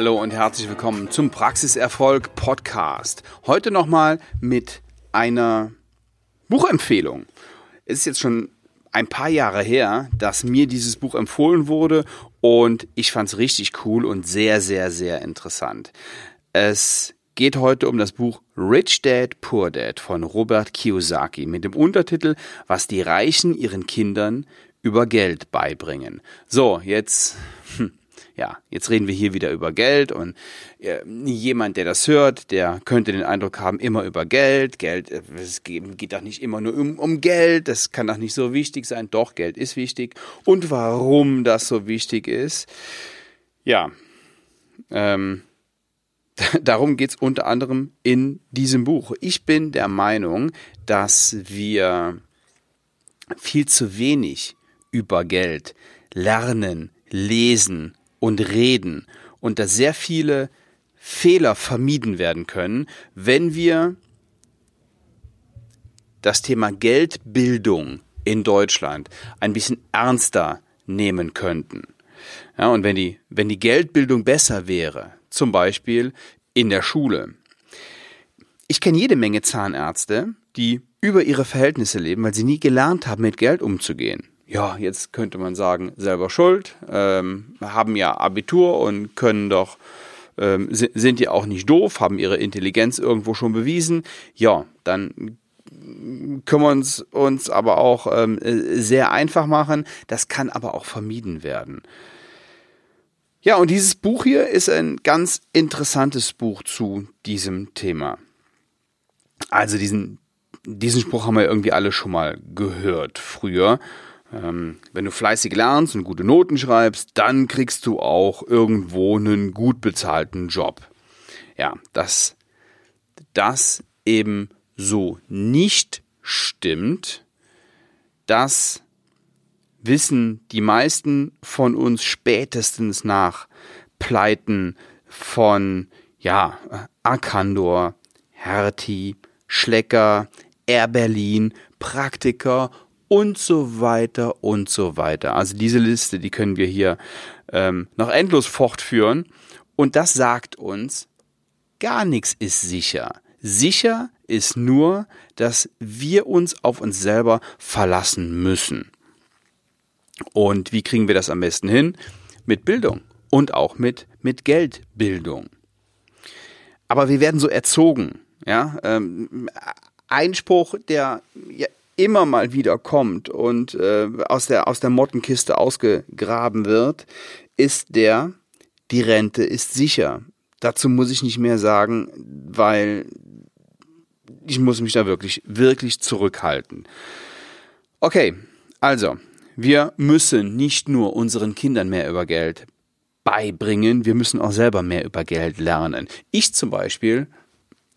Hallo und herzlich willkommen zum Praxiserfolg Podcast. Heute nochmal mit einer Buchempfehlung. Es ist jetzt schon ein paar Jahre her, dass mir dieses Buch empfohlen wurde und ich fand es richtig cool und sehr, sehr, sehr interessant. Es geht heute um das Buch Rich Dad Poor Dad von Robert Kiyosaki mit dem Untertitel Was die Reichen ihren Kindern über Geld beibringen. So, jetzt hm, ja, jetzt reden wir hier wieder über Geld und äh, jemand, der das hört, der könnte den Eindruck haben, immer über Geld. Geld, äh, es geht, doch nicht immer nur um, um Geld, das kann doch nicht so wichtig sein. Doch, Geld ist wichtig. Und warum das so wichtig ist, ja, ähm, darum geht's unter anderem in diesem Buch. Ich bin der Meinung, dass wir viel zu wenig über Geld lernen, lesen und reden und dass sehr viele Fehler vermieden werden können, wenn wir das Thema Geldbildung in Deutschland ein bisschen ernster nehmen könnten. Ja, und wenn die, wenn die Geldbildung besser wäre, zum Beispiel in der Schule. Ich kenne jede Menge Zahnärzte, die über ihre Verhältnisse leben, weil sie nie gelernt haben, mit Geld umzugehen ja, jetzt könnte man sagen, selber schuld, ähm, haben ja Abitur und können doch, ähm, sind ja auch nicht doof, haben ihre Intelligenz irgendwo schon bewiesen. Ja, dann können wir uns, uns aber auch ähm, sehr einfach machen. Das kann aber auch vermieden werden. Ja, und dieses Buch hier ist ein ganz interessantes Buch zu diesem Thema. Also diesen, diesen Spruch haben wir irgendwie alle schon mal gehört früher. Ähm, wenn du fleißig lernst und gute Noten schreibst, dann kriegst du auch irgendwo einen gut bezahlten Job. Ja, dass das eben so nicht stimmt, das wissen die meisten von uns spätestens nach Pleiten von, ja, Arkandor, Hertie, Schlecker, Air Berlin, Praktiker und so weiter und so weiter. Also diese Liste, die können wir hier ähm, noch endlos fortführen. Und das sagt uns, gar nichts ist sicher. Sicher ist nur, dass wir uns auf uns selber verlassen müssen. Und wie kriegen wir das am besten hin? Mit Bildung und auch mit, mit Geldbildung. Aber wir werden so erzogen. Ja, ähm, Einspruch, der ja, immer mal wieder kommt und äh, aus, der, aus der Mottenkiste ausgegraben wird, ist der, die Rente ist sicher. Dazu muss ich nicht mehr sagen, weil ich muss mich da wirklich, wirklich zurückhalten. Okay, also, wir müssen nicht nur unseren Kindern mehr über Geld beibringen, wir müssen auch selber mehr über Geld lernen. Ich zum Beispiel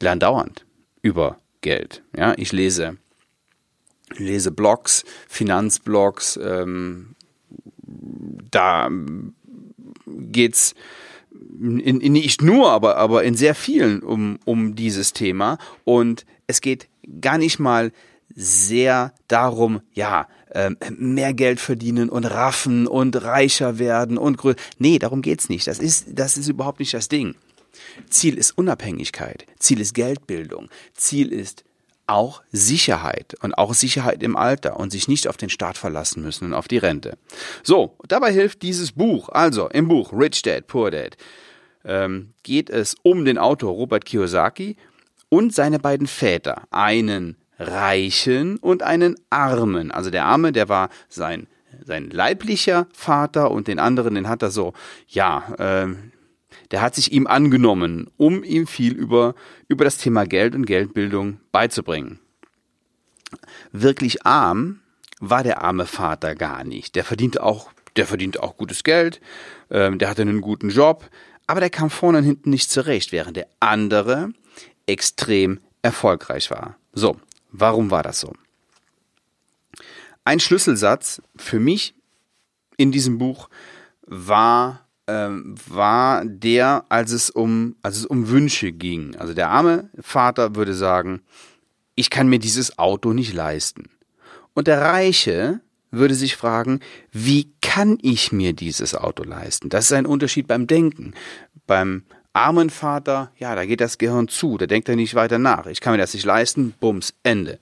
lerne dauernd über Geld. Ja, ich lese lese Blogs, Finanzblogs, ähm, da geht's in, in, nicht nur, aber, aber in sehr vielen um, um dieses Thema. Und es geht gar nicht mal sehr darum, ja, ähm, mehr Geld verdienen und raffen und reicher werden und größer. Nee, darum geht's nicht. Das ist, das ist überhaupt nicht das Ding. Ziel ist Unabhängigkeit. Ziel ist Geldbildung. Ziel ist auch Sicherheit und auch Sicherheit im Alter und sich nicht auf den Staat verlassen müssen und auf die Rente. So, dabei hilft dieses Buch. Also im Buch Rich Dad, Poor Dad ähm, geht es um den Autor Robert Kiyosaki und seine beiden Väter, einen Reichen und einen Armen. Also der Arme, der war sein sein leiblicher Vater und den anderen, den hat er so, ja, äh, der hat sich ihm angenommen, um ihm viel über, über das Thema Geld und Geldbildung beizubringen. Wirklich arm war der arme Vater gar nicht. Der verdiente auch, der verdiente auch gutes Geld, ähm, der hatte einen guten Job, aber der kam vorne und hinten nicht zurecht, während der andere extrem erfolgreich war. So, warum war das so? Ein Schlüsselsatz für mich in diesem Buch war ähm, war der, als es um, als es um Wünsche ging. Also der arme Vater würde sagen, ich kann mir dieses Auto nicht leisten. Und der Reiche würde sich fragen, wie kann ich mir dieses Auto leisten? Das ist ein Unterschied beim Denken. Beim armen Vater, ja, da geht das Gehirn zu, da denkt er nicht weiter nach. Ich kann mir das nicht leisten, bums, Ende.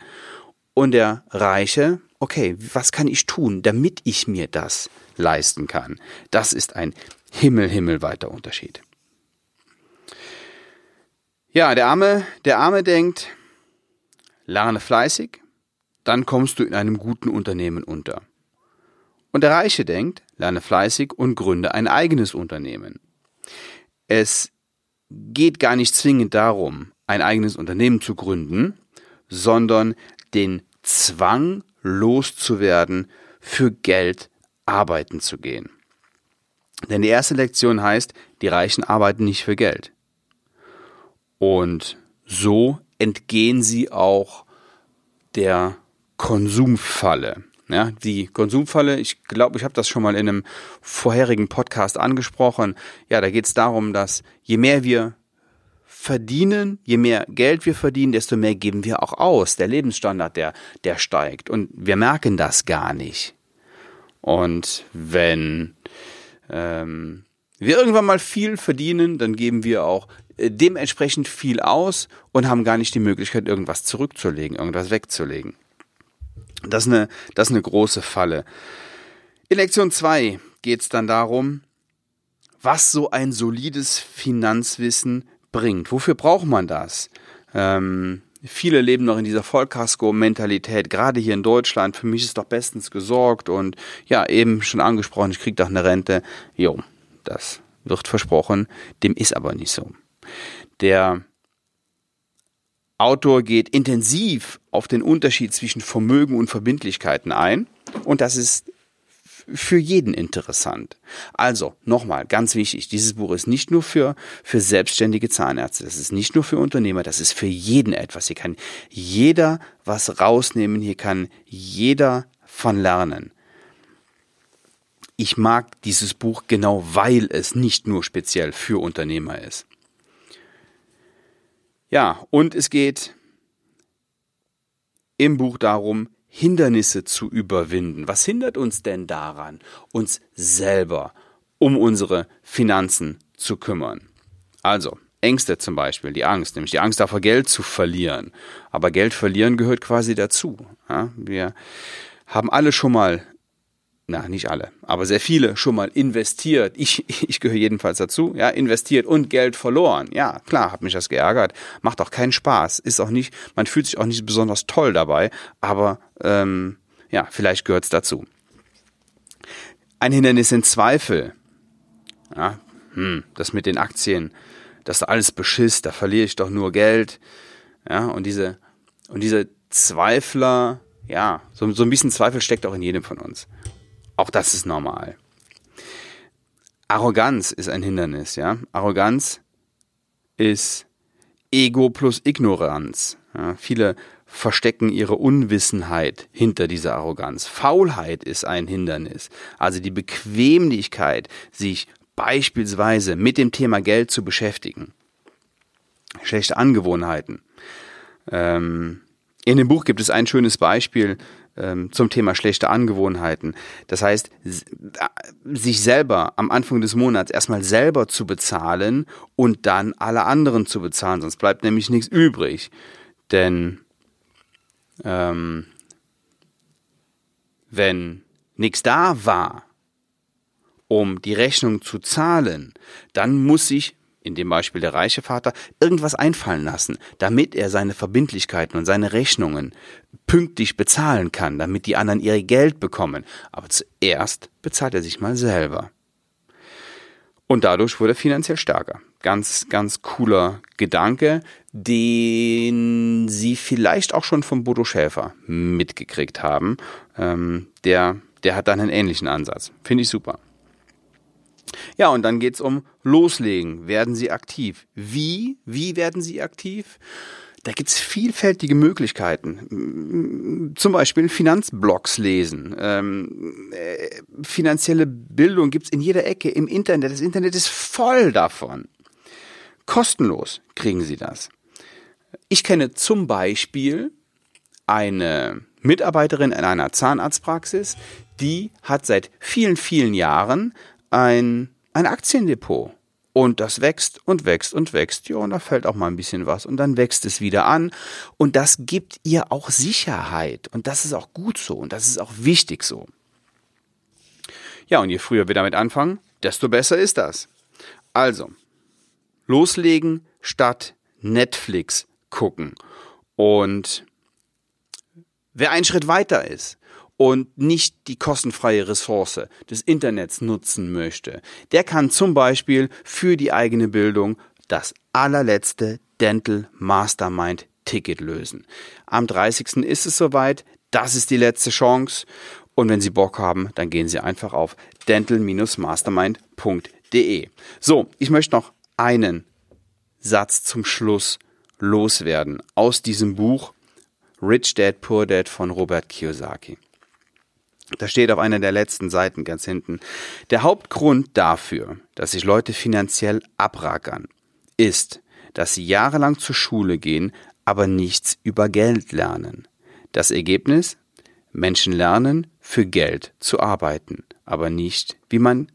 Und der Reiche, okay, was kann ich tun, damit ich mir das leisten kann? Das ist ein himmel, himmelweiter Unterschied. Ja, der Arme, der Arme denkt, lerne fleißig, dann kommst du in einem guten Unternehmen unter. Und der Reiche denkt, lerne fleißig und gründe ein eigenes Unternehmen. Es geht gar nicht zwingend darum, ein eigenes Unternehmen zu gründen, sondern den Zwang loszuwerden, für Geld arbeiten zu gehen. Denn die erste Lektion heißt, die Reichen arbeiten nicht für Geld. Und so entgehen sie auch der Konsumfalle. Ja, die Konsumfalle, ich glaube, ich habe das schon mal in einem vorherigen Podcast angesprochen. Ja, da geht es darum, dass je mehr wir verdienen, je mehr Geld wir verdienen, desto mehr geben wir auch aus. Der Lebensstandard, der, der steigt. Und wir merken das gar nicht. Und wenn ähm, wir irgendwann mal viel verdienen, dann geben wir auch äh, dementsprechend viel aus und haben gar nicht die Möglichkeit, irgendwas zurückzulegen, irgendwas wegzulegen. Das ist eine, das ist eine große Falle. In Lektion 2 geht es dann darum, was so ein solides Finanzwissen bringt. Wofür braucht man das? Ähm, viele leben noch in dieser Vollkasko-Mentalität, gerade hier in Deutschland. Für mich ist doch bestens gesorgt und ja, eben schon angesprochen, ich kriege doch eine Rente. Jo, das wird versprochen, dem ist aber nicht so. Der Autor geht intensiv auf den Unterschied zwischen Vermögen und Verbindlichkeiten ein und das ist für jeden interessant. Also, nochmal, ganz wichtig, dieses Buch ist nicht nur für, für selbstständige Zahnärzte, das ist nicht nur für Unternehmer, das ist für jeden etwas. Hier kann jeder was rausnehmen, hier kann jeder von lernen. Ich mag dieses Buch genau, weil es nicht nur speziell für Unternehmer ist. Ja, und es geht im Buch darum, Hindernisse zu überwinden. Was hindert uns denn daran, uns selber um unsere Finanzen zu kümmern? Also, Ängste zum Beispiel, die Angst, nämlich die Angst davor, Geld zu verlieren. Aber Geld verlieren gehört quasi dazu. Ja, wir haben alle schon mal na, nicht alle, aber sehr viele schon mal investiert. Ich, ich gehöre jedenfalls dazu, ja, investiert und Geld verloren. Ja, klar, hat mich das geärgert. Macht auch keinen Spaß. Ist auch nicht, man fühlt sich auch nicht besonders toll dabei, aber ähm, ja, vielleicht gehört es dazu. Ein Hindernis sind Zweifel. Ja, hm, das mit den Aktien, das ist alles Beschiss, da verliere ich doch nur Geld. Ja, und diese, und diese Zweifler, ja, so, so ein bisschen Zweifel steckt auch in jedem von uns. Auch das ist normal. Arroganz ist ein Hindernis, ja. Arroganz ist Ego plus Ignoranz. Ja, viele verstecken ihre Unwissenheit hinter dieser Arroganz. Faulheit ist ein Hindernis. Also die Bequemlichkeit, sich beispielsweise mit dem Thema Geld zu beschäftigen. Schlechte Angewohnheiten. Ähm, in dem Buch gibt es ein schönes Beispiel ähm, zum Thema schlechte Angewohnheiten. Das heißt, sich selber am Anfang des Monats erstmal selber zu bezahlen und dann alle anderen zu bezahlen, sonst bleibt nämlich nichts übrig. Denn ähm, wenn nichts da war, um die Rechnung zu zahlen, dann muss ich in dem Beispiel der reiche Vater, irgendwas einfallen lassen, damit er seine Verbindlichkeiten und seine Rechnungen pünktlich bezahlen kann, damit die anderen ihr Geld bekommen. Aber zuerst bezahlt er sich mal selber. Und dadurch wurde er finanziell stärker. Ganz, ganz cooler Gedanke, den Sie vielleicht auch schon von Bodo Schäfer mitgekriegt haben. Ähm, der, der hat dann einen ähnlichen Ansatz. Finde ich super. Ja, und dann geht's um Loslegen. Werden Sie aktiv? Wie? Wie werden Sie aktiv? Da gibt's vielfältige Möglichkeiten. Zum Beispiel Finanzblogs lesen. Ähm, äh, finanzielle Bildung gibt's in jeder Ecke im Internet. Das Internet ist voll davon. Kostenlos kriegen Sie das. Ich kenne zum Beispiel eine Mitarbeiterin in einer Zahnarztpraxis, die hat seit vielen, vielen Jahren ein, ein Aktiendepot. Und das wächst und wächst und wächst. Ja, und da fällt auch mal ein bisschen was. Und dann wächst es wieder an. Und das gibt ihr auch Sicherheit. Und das ist auch gut so. Und das ist auch wichtig so. Ja, und je früher wir damit anfangen, desto besser ist das. Also, loslegen statt Netflix gucken. Und wer einen Schritt weiter ist, und nicht die kostenfreie Ressource des Internets nutzen möchte, der kann zum Beispiel für die eigene Bildung das allerletzte Dental Mastermind Ticket lösen. Am 30. ist es soweit. Das ist die letzte Chance. Und wenn Sie Bock haben, dann gehen Sie einfach auf dental-mastermind.de. So, ich möchte noch einen Satz zum Schluss loswerden aus diesem Buch Rich Dad Poor Dad von Robert Kiyosaki. Da steht auf einer der letzten Seiten ganz hinten. Der Hauptgrund dafür, dass sich Leute finanziell abrackern, ist, dass sie jahrelang zur Schule gehen, aber nichts über Geld lernen. Das Ergebnis? Menschen lernen, für Geld zu arbeiten, aber nicht, wie man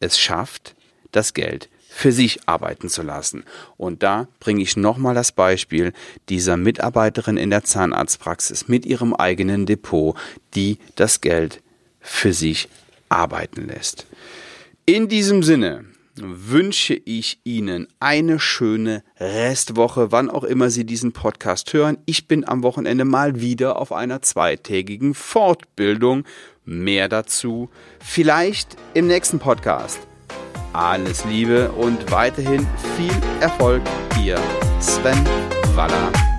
es schafft, das Geld für sich arbeiten zu lassen. Und da bringe ich nochmal das Beispiel dieser Mitarbeiterin in der Zahnarztpraxis mit ihrem eigenen Depot, die das Geld für sich arbeiten lässt. In diesem Sinne wünsche ich Ihnen eine schöne Restwoche, wann auch immer Sie diesen Podcast hören. Ich bin am Wochenende mal wieder auf einer zweitägigen Fortbildung. Mehr dazu vielleicht im nächsten Podcast. Alles Liebe und weiterhin viel Erfolg, Ihr Sven Waller.